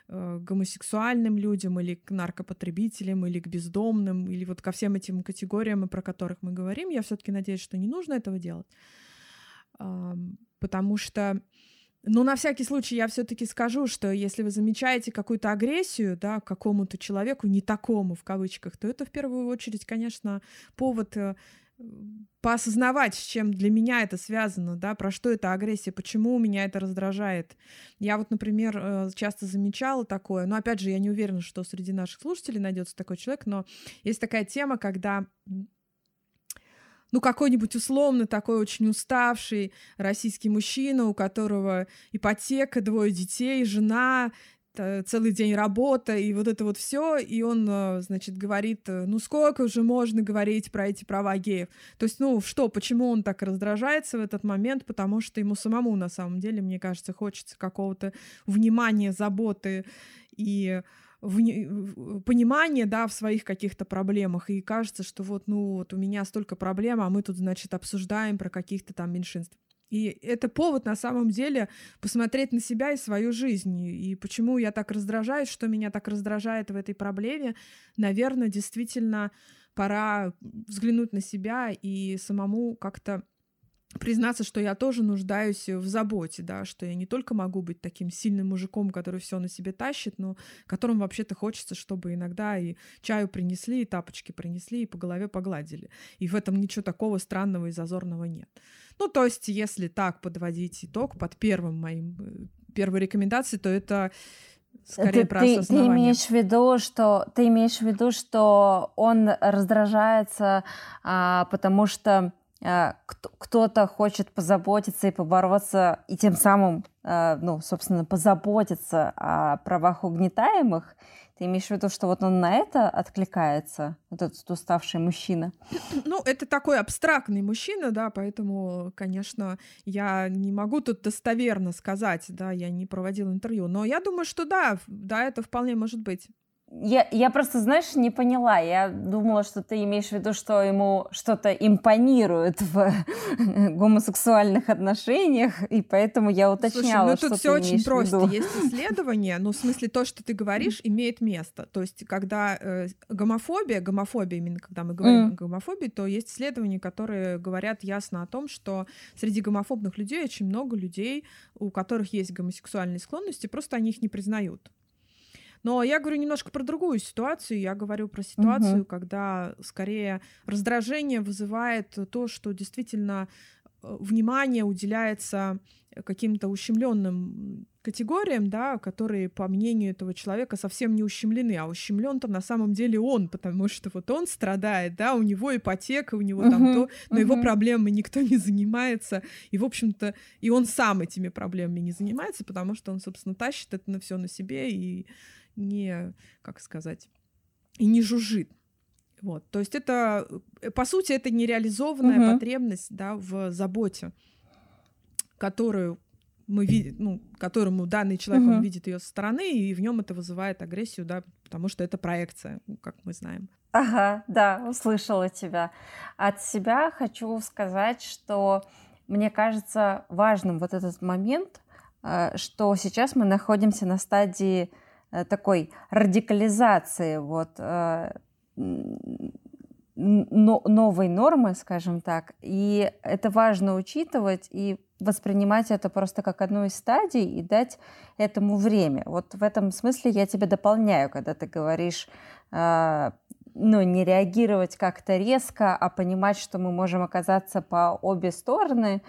э, гомосексуальным людям или к наркопотребителям или к бездомным или вот ко всем этим категориям, про которых мы говорим. Я все-таки надеюсь, что не нужно этого делать, потому что но на всякий случай я все-таки скажу, что если вы замечаете какую-то агрессию, да, к какому-то человеку, не такому в кавычках, то это в первую очередь, конечно, повод э, поосознавать, с чем для меня это связано, да, про что это агрессия, почему меня это раздражает. Я вот, например, э, часто замечала такое, но опять же, я не уверена, что среди наших слушателей найдется такой человек, но есть такая тема, когда ну, какой-нибудь условно такой очень уставший российский мужчина, у которого ипотека, двое детей, жена, целый день работа, и вот это вот все, и он, э, значит, говорит, э, ну сколько уже можно говорить про эти права геев? То есть, ну что, почему он так раздражается в этот момент? Потому что ему самому, на самом деле, мне кажется, хочется какого-то внимания, заботы и в, понимание, да, в своих каких-то проблемах, и кажется, что вот, ну, вот у меня столько проблем, а мы тут, значит, обсуждаем про каких-то там меньшинств. И это повод на самом деле посмотреть на себя и свою жизнь. И почему я так раздражаюсь, что меня так раздражает в этой проблеме, наверное, действительно пора взглянуть на себя и самому как-то признаться, что я тоже нуждаюсь в заботе, да, что я не только могу быть таким сильным мужиком, который все на себе тащит, но которым вообще-то хочется, чтобы иногда и чаю принесли, и тапочки принесли, и по голове погладили. И в этом ничего такого странного и зазорного нет. Ну, то есть, если так подводить итог под первым моим, э, первой рекомендацией, то это скорее ты, про ты. Ты имеешь в виду, что ты имеешь в виду, что он раздражается, а, потому что кто-то хочет позаботиться и побороться, и тем самым, а, ну, собственно, позаботиться о правах угнетаемых, ты имеешь в виду, что вот он на это откликается, вот этот уставший мужчина? Ну, это такой абстрактный мужчина, да, поэтому, конечно, я не могу тут достоверно сказать, да, я не проводила интервью, но я думаю, что да, да, это вполне может быть. Я, я просто, знаешь, не поняла. Я думала, что ты имеешь в виду, что ему что-то импонирует в [LAUGHS] гомосексуальных отношениях, и поэтому я уточняла, Слушай, ну тут все очень просто. Есть исследование, ну в смысле то, что ты говоришь, имеет место. То есть когда э, гомофобия, гомофобия именно когда мы говорим mm. о гомофобии, то есть исследования, которые говорят ясно о том, что среди гомофобных людей очень много людей, у которых есть гомосексуальные склонности, просто они их не признают. Но я говорю немножко про другую ситуацию. Я говорю про ситуацию, угу. когда скорее раздражение вызывает то, что действительно э, внимание уделяется каким-то ущемленным категориям, да, которые, по мнению этого человека, совсем не ущемлены, а ущемлен-то на самом деле он, потому что вот он страдает, да, у него ипотека, у него uh-huh, там то, но uh-huh. его проблемами никто не занимается, и, в общем-то, и он сам этими проблемами не занимается, потому что он, собственно, тащит это на все на себе и не, как сказать, и не жужжит. Вот, то есть это, э, по сути, это нереализованная угу. потребность, да, в заботе, которую мы видим, ну, которому данный человек угу. он видит ее со стороны, и в нем это вызывает агрессию, да, потому что это проекция, ну, как мы знаем. Ага, да, услышала тебя. От себя хочу сказать, что мне кажется важным вот этот момент, э, что сейчас мы находимся на стадии такой радикализации вот э, новой нормы, скажем так, и это важно учитывать и воспринимать это просто как одну из стадий и дать этому время. Вот в этом смысле я тебя дополняю, когда ты говоришь, э, ну, не реагировать как-то резко, а понимать, что мы можем оказаться по обе стороны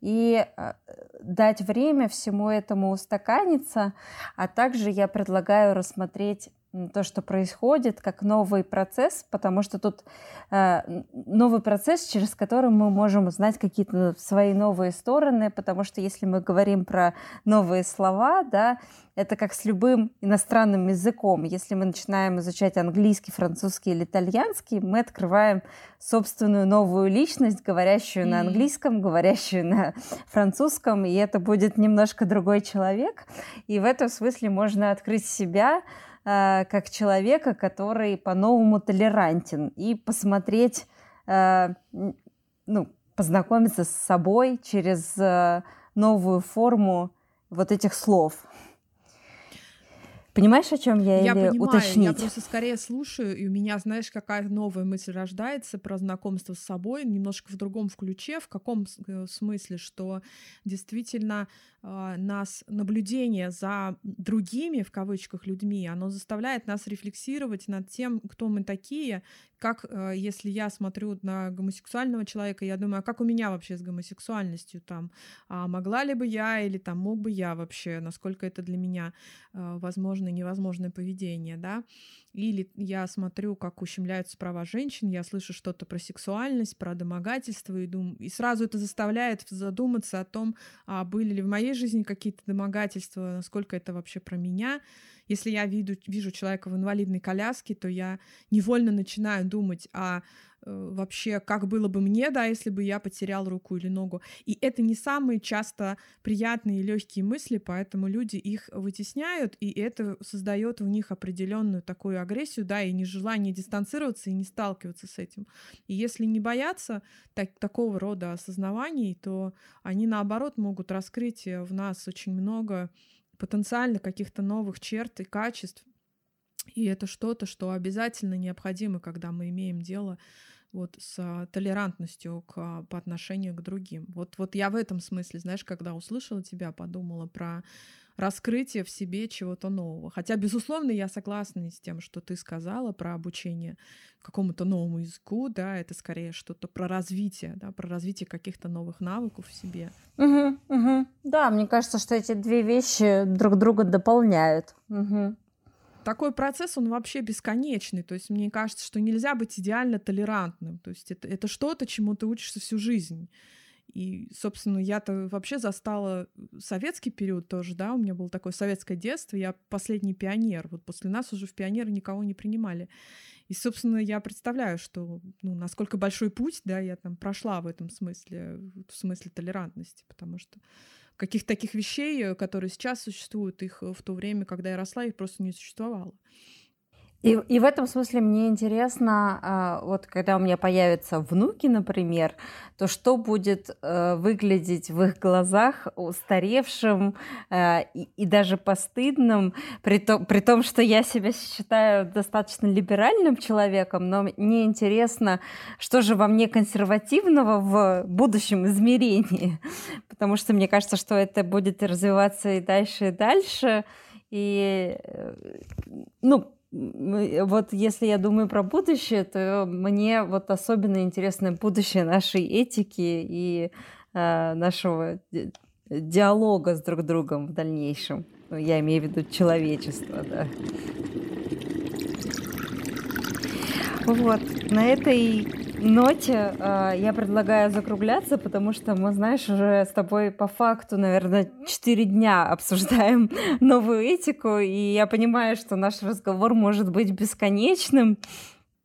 и э, дать время всему этому устаканиться, а также я предлагаю рассмотреть то, что происходит, как новый процесс, потому что тут э, новый процесс, через который мы можем узнать какие-то свои новые стороны, потому что если мы говорим про новые слова, да, это как с любым иностранным языком. Если мы начинаем изучать английский, французский или итальянский, мы открываем собственную новую личность, говорящую mm-hmm. на английском, говорящую на французском, и это будет немножко другой человек. И в этом смысле можно открыть себя, Э, как человека, который по-новому толерантен, и посмотреть, э, ну, познакомиться с собой через э, новую форму вот этих слов. Понимаешь, о чем я, я или понимаю, уточнить? Я просто скорее слушаю, и у меня, знаешь, какая новая мысль рождается про знакомство с собой, немножко в другом ключе, в каком смысле, что действительно а, нас наблюдение за другими, в кавычках, людьми, оно заставляет нас рефлексировать над тем, кто мы такие, как э, если я смотрю на гомосексуального человека, я думаю, а как у меня вообще с гомосексуальностью там, а могла ли бы я или там мог бы я вообще, насколько это для меня э, возможное невозможное поведение, да, или я смотрю, как ущемляются права женщин, я слышу что-то про сексуальность, про домогательство, и, дум... и сразу это заставляет задуматься о том, а были ли в моей жизни какие-то домогательства, насколько это вообще про меня. Если я вижу, вижу человека в инвалидной коляске, то я невольно начинаю думать, Э, вообще, как было бы мне, да, если бы я потерял руку или ногу. И это не самые часто приятные и легкие мысли, поэтому люди их вытесняют, и это создает в них определенную такую агрессию, да, и нежелание дистанцироваться и не сталкиваться с этим. И если не бояться так, такого рода осознаваний, то они наоборот могут раскрыть в нас очень много потенциально каких-то новых черт и качеств, и это что-то, что обязательно необходимо, когда мы имеем дело вот с толерантностью к, по отношению к другим. Вот, вот я в этом смысле, знаешь, когда услышала тебя, подумала про раскрытие в себе чего-то нового. Хотя, безусловно, я согласна с тем, что ты сказала про обучение какому-то новому языку, да, это скорее что-то про развитие, да, про развитие каких-то новых навыков в себе. Угу, угу. Да, мне кажется, что эти две вещи друг друга дополняют. Угу такой процесс, он вообще бесконечный. То есть мне кажется, что нельзя быть идеально толерантным. То есть это, это что-то, чему ты учишься всю жизнь. И, собственно, я-то вообще застала советский период тоже, да, у меня было такое советское детство, я последний пионер, вот после нас уже в пионеры никого не принимали. И, собственно, я представляю, что, ну, насколько большой путь, да, я там прошла в этом смысле, в смысле толерантности, потому что каких-то таких вещей, э, которые сейчас существуют, их э, в то время, когда я росла, их просто не существовало. И, и в этом смысле мне интересно, а, вот когда у меня появятся внуки, например, то что будет э, выглядеть в их глазах устаревшим э, и, и даже постыдным, при, то, при том, что я себя считаю достаточно либеральным человеком, но мне интересно, что же во мне консервативного в будущем измерении, [LAUGHS] потому что мне кажется, что это будет развиваться и дальше, и дальше. И, э, ну, вот если я думаю про будущее, то мне вот особенно интересно будущее нашей этики и э, нашего диалога с друг другом в дальнейшем. Ну, я имею в виду человечество, да. Вот, на этой ноте э, я предлагаю закругляться, потому что мы, знаешь, уже с тобой по факту, наверное, 4 дня обсуждаем [LAUGHS] новую этику, и я понимаю, что наш разговор может быть бесконечным.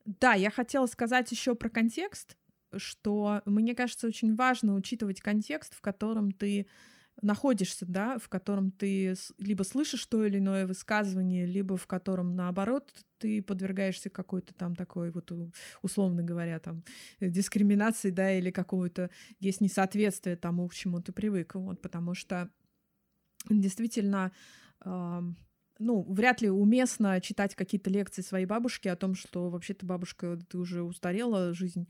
Да, я хотела сказать еще про контекст, что мне кажется очень важно учитывать контекст, в котором ты находишься, да, в котором ты либо слышишь то или иное высказывание, либо в котором, наоборот, ты подвергаешься какой-то там такой вот, условно говоря, там, дискриминации, да, или какого-то есть несоответствие тому, к чему ты привык, вот, потому что действительно э, ну, вряд ли уместно читать какие-то лекции своей бабушки о том, что вообще-то бабушка, ты уже устарела, жизнь Э,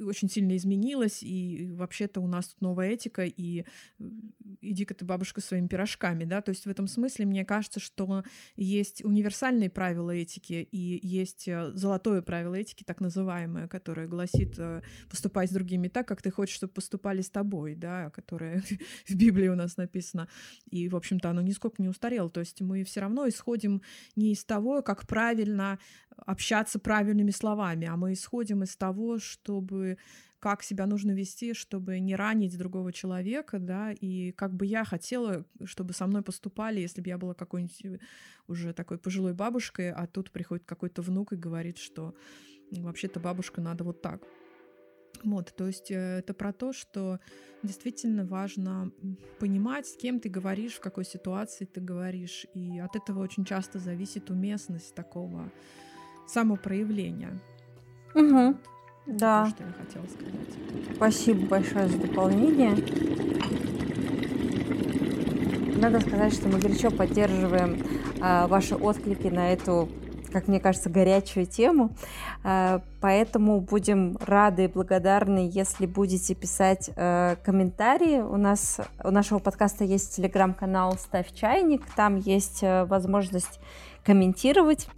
очень сильно изменилась, и вообще-то у нас тут новая этика, и э, иди-ка ты, бабушка, своими пирожками, да, то есть в этом смысле мне кажется, что есть универсальные правила этики, и есть э, золотое правило этики, так называемое, которое гласит поступай с другими так, как ты хочешь, чтобы поступали с тобой, да, которое [LAUGHS] в Библии у нас написано, и, в общем-то, оно нисколько не устарело, то есть мы все равно исходим не из того, как правильно общаться правильными словами, а мы исходим из того, чтобы как себя нужно вести, чтобы не ранить другого человека, да, и как бы я хотела, чтобы со мной поступали, если бы я была какой-нибудь уже такой пожилой бабушкой, а тут приходит какой-то внук и говорит, что вообще-то бабушка надо вот так. Вот, то есть э, это про то, что действительно важно понимать, с кем ты говоришь, в какой ситуации ты говоришь, и от этого очень часто зависит уместность такого самопроявления. Угу. Да. То, что я хотела сказать. Спасибо большое за дополнение. Надо сказать, что мы горячо поддерживаем а, ваши отклики на эту как мне кажется, горячую тему. А, поэтому будем рады и благодарны, если будете писать а, комментарии. У нас у нашего подкаста есть телеграм-канал «Ставь чайник». Там есть а, возможность комментировать.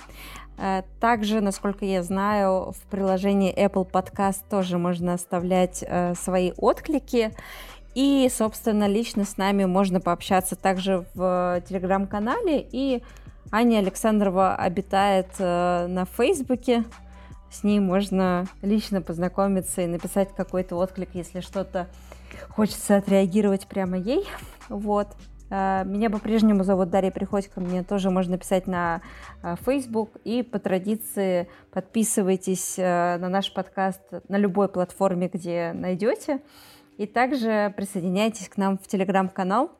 Э, также, насколько я знаю, в приложении Apple Podcast тоже можно оставлять э, свои отклики. И, собственно, лично с нами можно пообщаться также в телеграм-канале. И Аня Александрова обитает э, на Фейсбуке. С ней можно лично познакомиться и написать какой-то отклик, если что-то хочется отреагировать прямо ей. Вот. Э, меня по-прежнему зовут Дарья Приходько, мне тоже можно писать на э, Facebook. И по традиции подписывайтесь э, на наш подкаст на любой платформе, где найдете. И также присоединяйтесь к нам в телеграм-канал.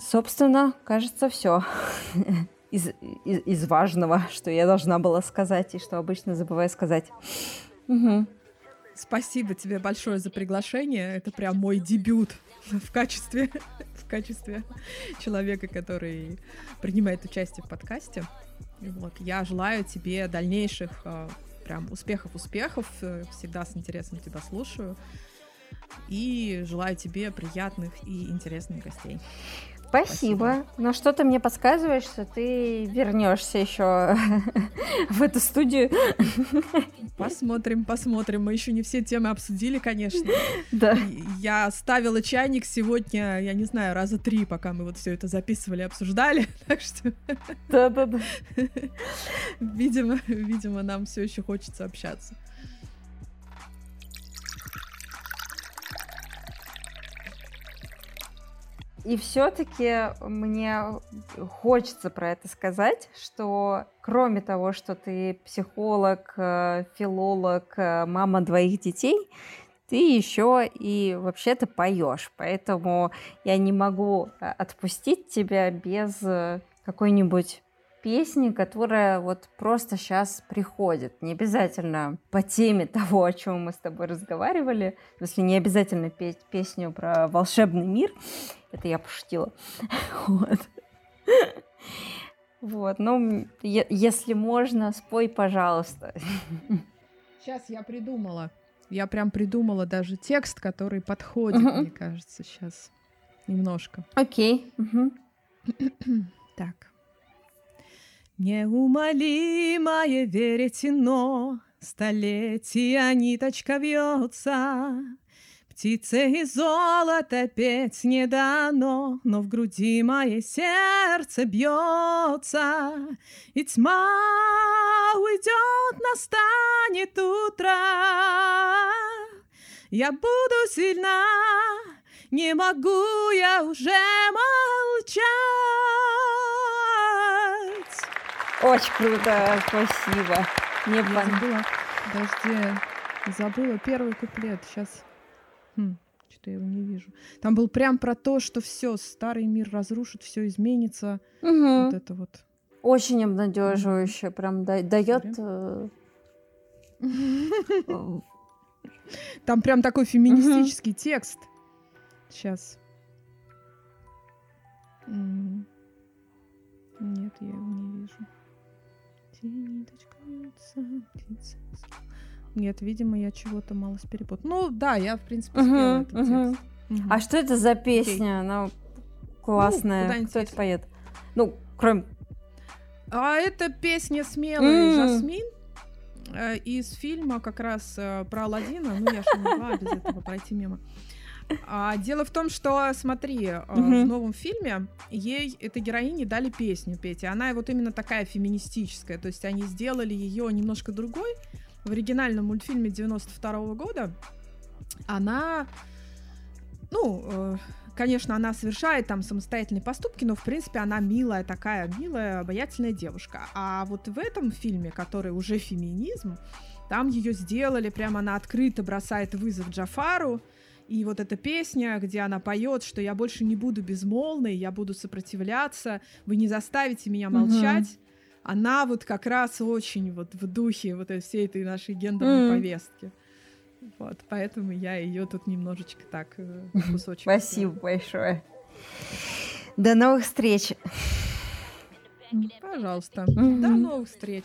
Собственно, кажется, все [LAUGHS] из, из, из важного, что я должна была сказать и что обычно забываю сказать. Угу. Спасибо тебе большое за приглашение. Это прям мой дебют в качестве, [LAUGHS] в качестве человека, который принимает участие в подкасте. Вот. Я желаю тебе дальнейших э, прям успехов-успехов. Всегда с интересом тебя слушаю. И желаю тебе приятных и интересных гостей. Спасибо. Спасибо. Но что-то мне подсказывает, что ты вернешься еще [LAUGHS] в эту студию. Посмотрим, посмотрим. Мы еще не все темы обсудили, конечно. Да. Я ставила чайник сегодня, я не знаю, раза три, пока мы вот все это записывали, обсуждали. [LAUGHS] Так что. Да, да, да. [LAUGHS] Видимо, видимо, нам все еще хочется общаться. И все-таки мне хочется про это сказать, что кроме того, что ты психолог, э, филолог, э, мама двоих детей, ты еще и вообще-то поешь. Поэтому я не могу э, отпустить тебя без какой-нибудь песни, которая вот просто сейчас приходит. Не обязательно по теме [LAUGHS] того, о чем мы с тобой разговаривали. Если не обязательно петь песню про волшебный мир. Это я пошутила. [LAUGHS] Вот. Вот, ну, если можно, спой, пожалуйста. Сейчас я придумала. Я прям придумала даже текст, который подходит, uh-huh. мне кажется, сейчас немножко. Окей. Okay. Uh-huh. так. Неумолимое веретено, Столетия ниточка вьется, Птице и золото петь не дано, Но в груди мое сердце бьется, И тьма уйдет, настанет утро. Я буду сильна, не могу я уже молчать. Очень круто, спасибо. Не забыла, подожди, забыла первый куплет, сейчас Хм, что-то я его не вижу. Там был прям про то, что все, старый мир разрушит, все изменится. Угу. Вот это вот. Очень обнадеживающе, прям да- дает. Э, Там прям такой феминистический текст. Сейчас. Нет, я его не вижу. Нет, видимо, я чего-то мало перепутала. Ну да, я, в принципе, спела uh-huh, этот uh-huh. текст. Uh-huh. А что это за песня? Okay. Она классная. Ну, Кто это поет? Ну, кроме... А это песня «Смелая» mm. Жасмин э, из фильма как раз э, про Алладина. Ну, я же не могла без этого пройти мимо. А, дело в том, что, смотри, э, в новом фильме ей, этой героине, дали песню петь. И она вот именно такая феминистическая. То есть они сделали ее немножко другой, в оригинальном мультфильме 92 -го года она, ну, э, конечно, она совершает там самостоятельные поступки, но, в принципе, она милая такая, милая, обаятельная девушка. А вот в этом фильме, который уже феминизм, там ее сделали, прямо она открыто бросает вызов Джафару, и вот эта песня, где она поет, что я больше не буду безмолвной, я буду сопротивляться, вы не заставите меня молчать. Угу она вот как раз очень вот в духе вот всей этой нашей гендерной mm. повестки. Вот, поэтому я ее тут немножечко так э, кусочек. Спасибо большое. До новых встреч. Пожалуйста. До новых встреч.